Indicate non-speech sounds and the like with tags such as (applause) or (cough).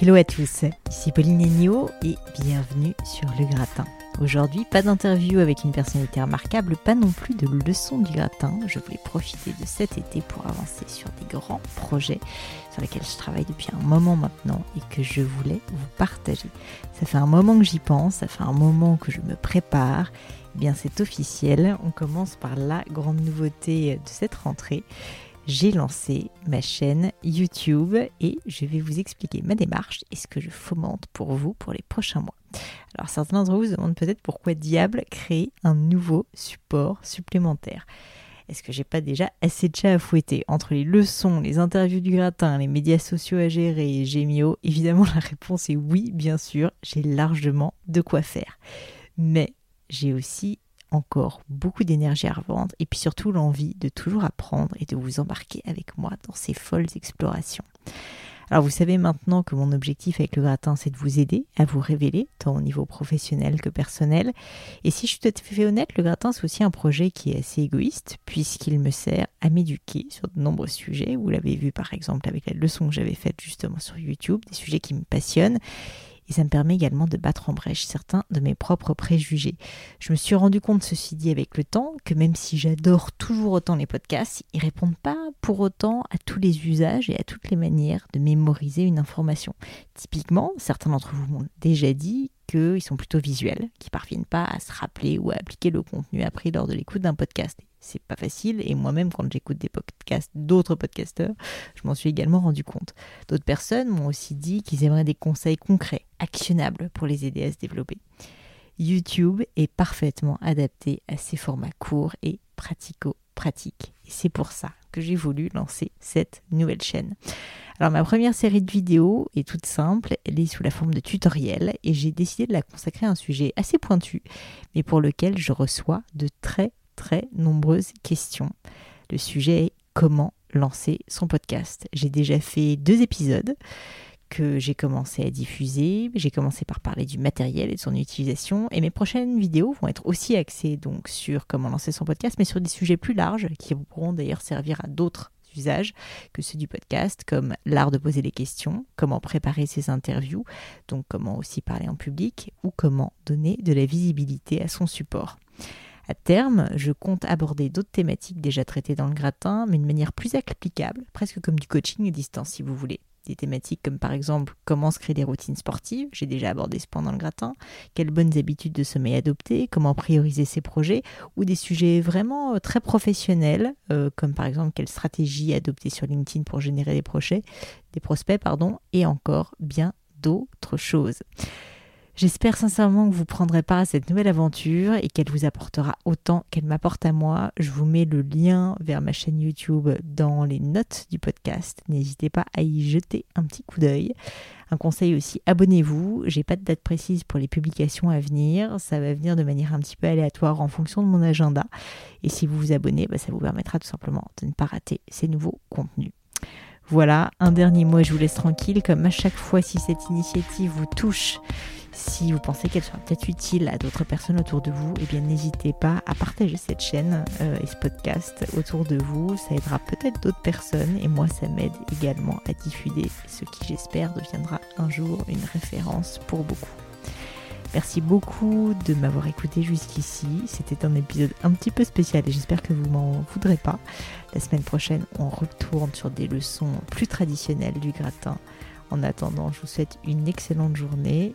Hello à tous, ici Pauline Ennio et bienvenue sur Le Gratin. Aujourd'hui, pas d'interview avec une personnalité remarquable, pas non plus de leçon du gratin. Je voulais profiter de cet été pour avancer sur des grands projets sur lesquels je travaille depuis un moment maintenant et que je voulais vous partager. Ça fait un moment que j'y pense, ça fait un moment que je me prépare. Eh bien, c'est officiel. On commence par la grande nouveauté de cette rentrée j'ai lancé ma chaîne YouTube et je vais vous expliquer ma démarche et ce que je fomente pour vous pour les prochains mois. Alors certains d'entre vous se demandent peut-être pourquoi diable créer un nouveau support supplémentaire. Est-ce que j'ai pas déjà assez de chats à fouetter? Entre les leçons, les interviews du gratin, les médias sociaux à gérer et Gémio Évidemment, (laughs) la réponse est oui, bien sûr, j'ai largement de quoi faire. Mais j'ai aussi encore beaucoup d'énergie à revendre et puis surtout l'envie de toujours apprendre et de vous embarquer avec moi dans ces folles explorations. Alors vous savez maintenant que mon objectif avec le gratin, c'est de vous aider à vous révéler, tant au niveau professionnel que personnel. Et si je suis tout à fait honnête, le gratin, c'est aussi un projet qui est assez égoïste, puisqu'il me sert à m'éduquer sur de nombreux sujets. Vous l'avez vu par exemple avec la leçon que j'avais faite justement sur YouTube, des sujets qui me passionnent et ça me permet également de battre en brèche certains de mes propres préjugés. Je me suis rendu compte, ceci dit, avec le temps, que même si j'adore toujours autant les podcasts, ils répondent pas pour autant à tous les usages et à toutes les manières de mémoriser une information. Typiquement, certains d'entre vous m'ont déjà dit qu'ils sont plutôt visuels, qui parviennent pas à se rappeler ou à appliquer le contenu appris lors de l'écoute d'un podcast c'est pas facile. Et moi-même, quand j'écoute des podcasts d'autres podcasteurs, je m'en suis également rendu compte. D'autres personnes m'ont aussi dit qu'ils aimeraient des conseils concrets, actionnables pour les aider à se développer. YouTube est parfaitement adapté à ces formats courts et pratico-pratiques. Et c'est pour ça que j'ai voulu lancer cette nouvelle chaîne. Alors ma première série de vidéos est toute simple, elle est sous la forme de tutoriel et j'ai décidé de la consacrer à un sujet assez pointu, mais pour lequel je reçois de très très nombreuses questions. Le sujet est comment lancer son podcast. J'ai déjà fait deux épisodes que j'ai commencé à diffuser. J'ai commencé par parler du matériel et de son utilisation. Et mes prochaines vidéos vont être aussi axées donc sur comment lancer son podcast, mais sur des sujets plus larges qui pourront d'ailleurs servir à d'autres usages que ceux du podcast, comme l'art de poser des questions, comment préparer ses interviews, donc comment aussi parler en public, ou comment donner de la visibilité à son support. À terme, je compte aborder d'autres thématiques déjà traitées dans le gratin, mais de manière plus applicable, presque comme du coaching à distance si vous voulez. Des thématiques comme par exemple comment se créer des routines sportives, j'ai déjà abordé ce point le gratin, quelles bonnes habitudes de sommeil adopter, comment prioriser ses projets, ou des sujets vraiment euh, très professionnels, euh, comme par exemple quelle stratégie adopter sur LinkedIn pour générer des projets, des prospects, pardon, et encore bien d'autres choses. J'espère sincèrement que vous prendrez part à cette nouvelle aventure et qu'elle vous apportera autant qu'elle m'apporte à moi. Je vous mets le lien vers ma chaîne YouTube dans les notes du podcast. N'hésitez pas à y jeter un petit coup d'œil. Un conseil aussi, abonnez-vous. J'ai pas de date précise pour les publications à venir. Ça va venir de manière un petit peu aléatoire en fonction de mon agenda. Et si vous vous abonnez, bah, ça vous permettra tout simplement de ne pas rater ces nouveaux contenus. Voilà, un dernier mot, je vous laisse tranquille. Comme à chaque fois, si cette initiative vous touche, si vous pensez qu'elle sera peut-être utile à d'autres personnes autour de vous, eh bien n'hésitez pas à partager cette chaîne euh, et ce podcast autour de vous. Ça aidera peut-être d'autres personnes et moi ça m'aide également à diffuser ce qui j'espère deviendra un jour une référence pour beaucoup. Merci beaucoup de m'avoir écouté jusqu'ici. C'était un épisode un petit peu spécial et j'espère que vous m'en voudrez pas. La semaine prochaine, on retourne sur des leçons plus traditionnelles du gratin. En attendant, je vous souhaite une excellente journée